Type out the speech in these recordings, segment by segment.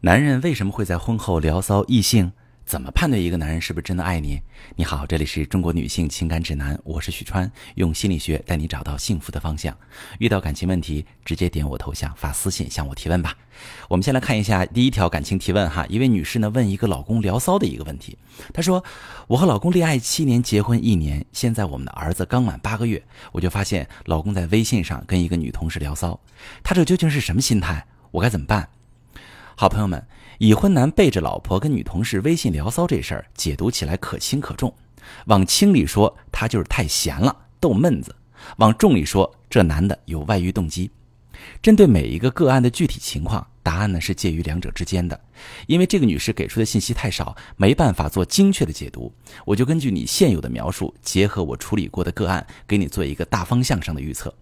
男人为什么会在婚后聊骚异性？怎么判断一个男人是不是真的爱你？你好，这里是中国女性情感指南，我是许川，用心理学带你找到幸福的方向。遇到感情问题，直接点我头像发私信向我提问吧。我们先来看一下第一条感情提问哈，一位女士呢问一个老公聊骚的一个问题，她说：“我和老公恋爱七年，结婚一年，现在我们的儿子刚满八个月，我就发现老公在微信上跟一个女同事聊骚，他这究竟是什么心态？我该怎么办？”好朋友们，已婚男背着老婆跟女同事微信聊骚这事儿，解读起来可轻可重。往轻里说，他就是太闲了，逗闷子；往重里说，这男的有外遇动机。针对每一个个案的具体情况，答案呢是介于两者之间的。因为这个女士给出的信息太少，没办法做精确的解读，我就根据你现有的描述，结合我处理过的个案，给你做一个大方向上的预测。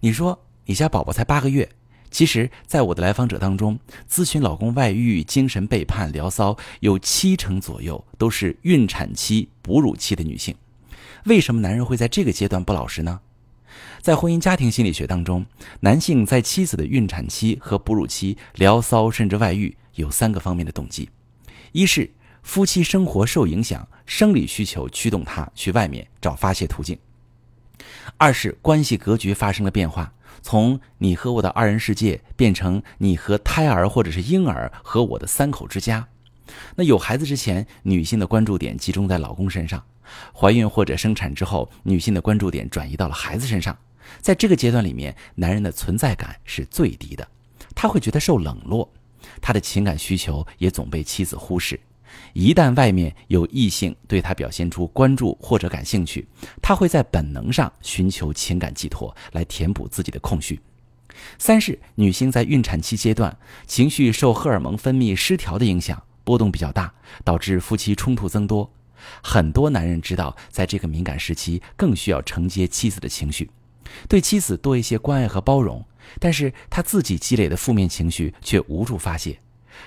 你说你家宝宝才八个月。其实，在我的来访者当中，咨询老公外遇、精神背叛、聊骚，有七成左右都是孕产期、哺乳期的女性。为什么男人会在这个阶段不老实呢？在婚姻家庭心理学当中，男性在妻子的孕产期和哺乳期聊骚甚至外遇，有三个方面的动机：一是夫妻生活受影响，生理需求驱动他去外面找发泄途径；二是关系格局发生了变化。从你和我的二人世界变成你和胎儿或者是婴儿和我的三口之家。那有孩子之前，女性的关注点集中在老公身上；怀孕或者生产之后，女性的关注点转移到了孩子身上。在这个阶段里面，男人的存在感是最低的，他会觉得受冷落，他的情感需求也总被妻子忽视。一旦外面有异性对他表现出关注或者感兴趣，他会在本能上寻求情感寄托来填补自己的空虚。三是女性在孕产期阶段，情绪受荷尔蒙分泌失调的影响，波动比较大，导致夫妻冲突增多。很多男人知道，在这个敏感时期更需要承接妻子的情绪，对妻子多一些关爱和包容，但是他自己积累的负面情绪却无处发泄。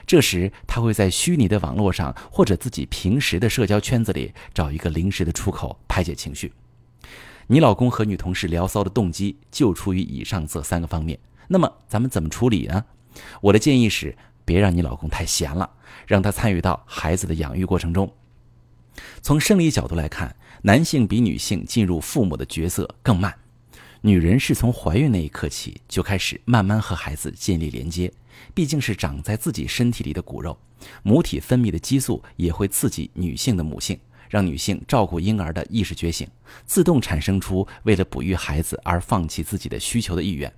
这时，他会在虚拟的网络上，或者自己平时的社交圈子里找一个临时的出口排解情绪。你老公和女同事聊骚的动机就出于以上这三个方面。那么，咱们怎么处理呢？我的建议是，别让你老公太闲了，让他参与到孩子的养育过程中。从生理角度来看，男性比女性进入父母的角色更慢。女人是从怀孕那一刻起就开始慢慢和孩子建立连接，毕竟是长在自己身体里的骨肉，母体分泌的激素也会刺激女性的母性，让女性照顾婴儿的意识觉醒，自动产生出为了哺育孩子而放弃自己的需求的意愿。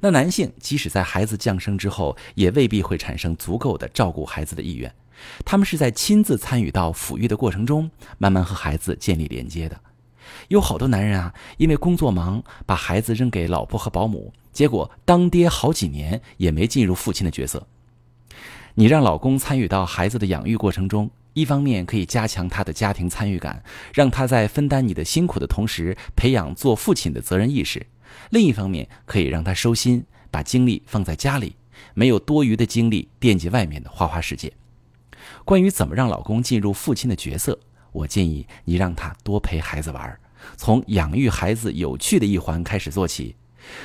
那男性即使在孩子降生之后，也未必会产生足够的照顾孩子的意愿，他们是在亲自参与到抚育的过程中，慢慢和孩子建立连接的。有好多男人啊，因为工作忙，把孩子扔给老婆和保姆，结果当爹好几年也没进入父亲的角色。你让老公参与到孩子的养育过程中，一方面可以加强他的家庭参与感，让他在分担你的辛苦的同时，培养做父亲的责任意识；另一方面可以让他收心，把精力放在家里，没有多余的精力惦记外面的花花世界。关于怎么让老公进入父亲的角色？我建议你让他多陪孩子玩，从养育孩子有趣的一环开始做起。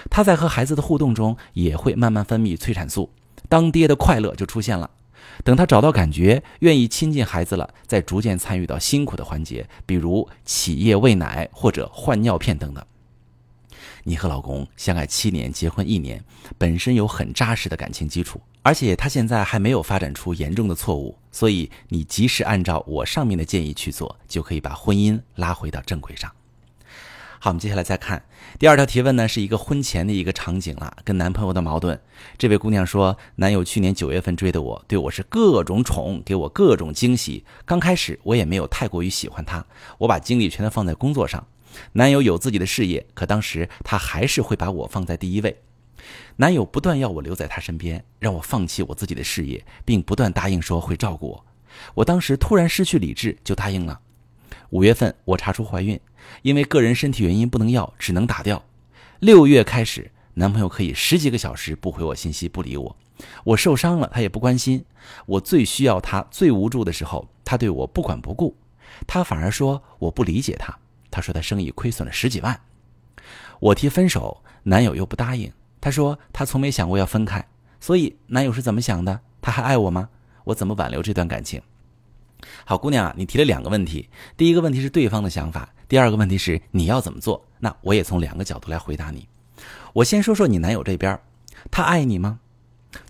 他在和孩子的互动中也会慢慢分泌催产素，当爹的快乐就出现了。等他找到感觉，愿意亲近孩子了，再逐渐参与到辛苦的环节，比如起夜喂奶或者换尿片等等。你和老公相爱七年，结婚一年，本身有很扎实的感情基础，而且他现在还没有发展出严重的错误，所以你及时按照我上面的建议去做，就可以把婚姻拉回到正轨上。好，我们接下来再看第二条提问呢，是一个婚前的一个场景了，跟男朋友的矛盾。这位姑娘说，男友去年九月份追的我，对我是各种宠，给我各种惊喜。刚开始我也没有太过于喜欢他，我把精力全都放在工作上。男友有自己的事业，可当时他还是会把我放在第一位。男友不断要我留在他身边，让我放弃我自己的事业，并不断答应说会照顾我。我当时突然失去理智，就答应了。五月份我查出怀孕，因为个人身体原因不能要，只能打掉。六月开始，男朋友可以十几个小时不回我信息，不理我。我受伤了，他也不关心。我最需要他、最无助的时候，他对我不管不顾。他反而说我不理解他。他说他生意亏损了十几万，我提分手，男友又不答应。他说他从没想过要分开，所以男友是怎么想的？他还爱我吗？我怎么挽留这段感情？好姑娘啊，你提了两个问题，第一个问题是对方的想法，第二个问题是你要怎么做？那我也从两个角度来回答你。我先说说你男友这边，他爱你吗？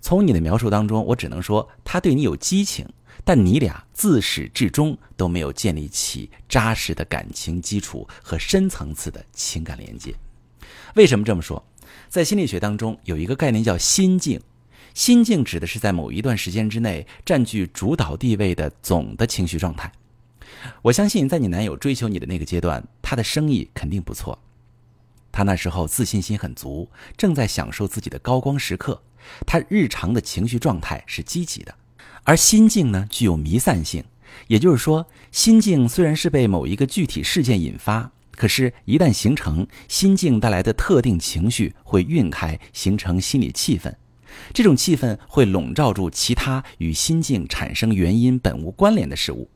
从你的描述当中，我只能说他对你有激情，但你俩自始至终都没有建立起扎实的感情基础和深层次的情感连接。为什么这么说？在心理学当中有一个概念叫心境。心境指的是在某一段时间之内占据主导地位的总的情绪状态。我相信，在你男友追求你的那个阶段，他的生意肯定不错。他那时候自信心很足，正在享受自己的高光时刻。他日常的情绪状态是积极的，而心境呢，具有弥散性。也就是说，心境虽然是被某一个具体事件引发，可是，一旦形成，心境带来的特定情绪会晕开，形成心理气氛。这种气氛会笼罩住其他与心境产生原因本无关联的事物，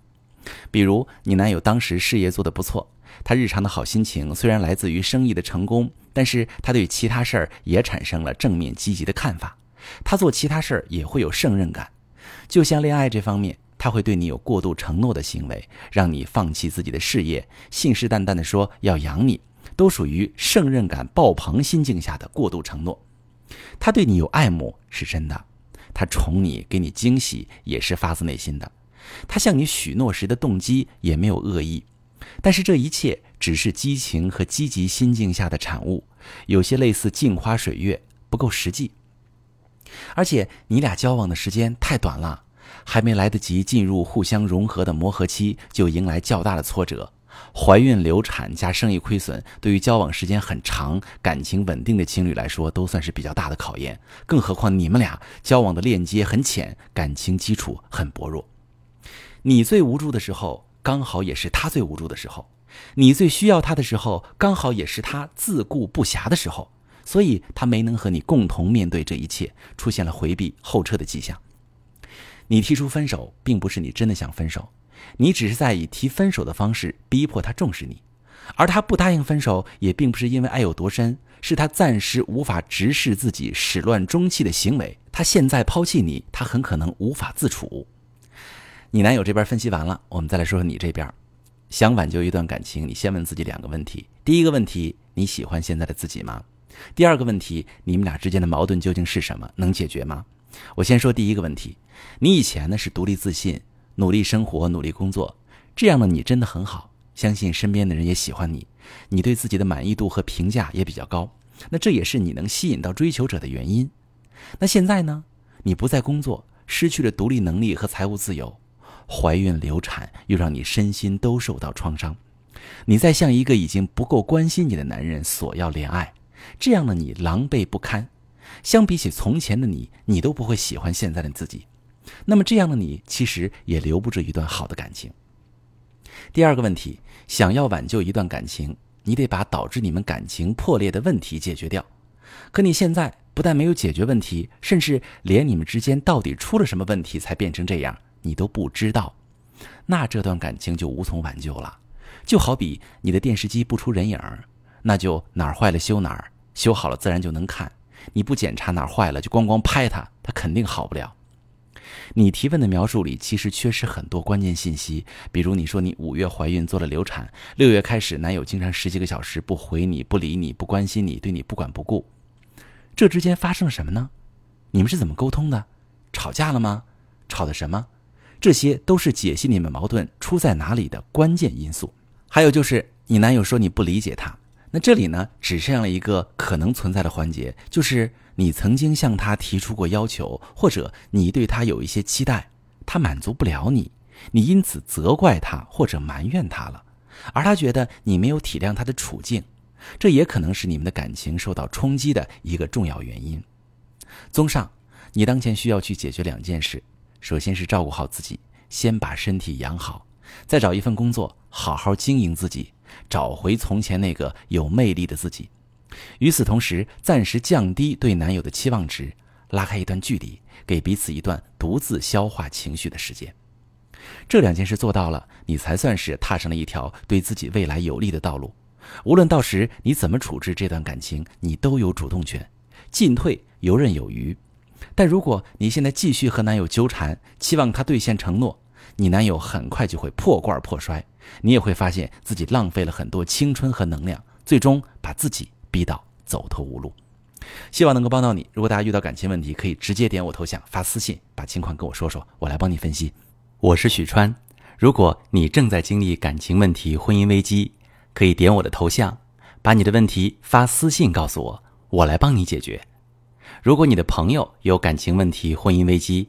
比如你男友当时事业做得不错，他日常的好心情虽然来自于生意的成功，但是他对其他事儿也产生了正面积极的看法，他做其他事儿也会有胜任感。就像恋爱这方面，他会对你有过度承诺的行为，让你放弃自己的事业，信誓旦旦地说要养你，都属于胜任感爆棚心境下的过度承诺。他对你有爱慕是真的，他宠你、给你惊喜也是发自内心的，他向你许诺时的动机也没有恶意，但是这一切只是激情和积极心境下的产物，有些类似镜花水月，不够实际。而且你俩交往的时间太短了，还没来得及进入互相融合的磨合期，就迎来较大的挫折。怀孕、流产加生意亏损，对于交往时间很长、感情稳定的情侣来说，都算是比较大的考验。更何况你们俩交往的链接很浅，感情基础很薄弱。你最无助的时候，刚好也是他最无助的时候；你最需要他的时候，刚好也是他自顾不暇的时候。所以，他没能和你共同面对这一切，出现了回避、后撤的迹象。你提出分手，并不是你真的想分手。你只是在以提分手的方式逼迫他重视你，而他不答应分手，也并不是因为爱有多深，是他暂时无法直视自己始乱终弃的行为。他现在抛弃你，他很可能无法自处。你男友这边分析完了，我们再来说说你这边。想挽救一段感情，你先问自己两个问题：第一个问题，你喜欢现在的自己吗？第二个问题，你们俩之间的矛盾究竟是什么？能解决吗？我先说第一个问题，你以前呢是独立自信。努力生活，努力工作，这样的你真的很好。相信身边的人也喜欢你，你对自己的满意度和评价也比较高。那这也是你能吸引到追求者的原因。那现在呢？你不再工作，失去了独立能力和财务自由，怀孕流产又让你身心都受到创伤。你在向一个已经不够关心你的男人索要恋爱，这样的你狼狈不堪。相比起从前的你，你都不会喜欢现在的自己。那么这样的你其实也留不住一段好的感情。第二个问题，想要挽救一段感情，你得把导致你们感情破裂的问题解决掉。可你现在不但没有解决问题，甚至连你们之间到底出了什么问题才变成这样，你都不知道。那这段感情就无从挽救了。就好比你的电视机不出人影那就哪儿坏了修哪儿，修好了自然就能看。你不检查哪儿坏了，就光光拍它，它肯定好不了。你提问的描述里其实缺失很多关键信息，比如你说你五月怀孕做了流产，六月开始男友经常十几个小时不回你不理你不关心你对你不管不顾，这之间发生了什么呢？你们是怎么沟通的？吵架了吗？吵的什么？这些都是解析你们矛盾出在哪里的关键因素。还有就是你男友说你不理解他，那这里呢只剩下了一个可能存在的环节，就是。你曾经向他提出过要求，或者你对他有一些期待，他满足不了你，你因此责怪他或者埋怨他了，而他觉得你没有体谅他的处境，这也可能是你们的感情受到冲击的一个重要原因。综上，你当前需要去解决两件事：首先是照顾好自己，先把身体养好，再找一份工作，好好经营自己，找回从前那个有魅力的自己。与此同时，暂时降低对男友的期望值，拉开一段距离，给彼此一段独自消化情绪的时间。这两件事做到了，你才算是踏上了一条对自己未来有利的道路。无论到时你怎么处置这段感情，你都有主动权，进退游刃有余。但如果你现在继续和男友纠缠，期望他兑现承诺，你男友很快就会破罐破摔，你也会发现自己浪费了很多青春和能量，最终把自己逼到走投无路。希望能够帮到你。如果大家遇到感情问题，可以直接点我头像发私信，把情况跟我说说，我来帮你分析。我是许川。如果你正在经历感情问题、婚姻危机，可以点我的头像，把你的问题发私信告诉我，我来帮你解决。如果你的朋友有感情问题、婚姻危机，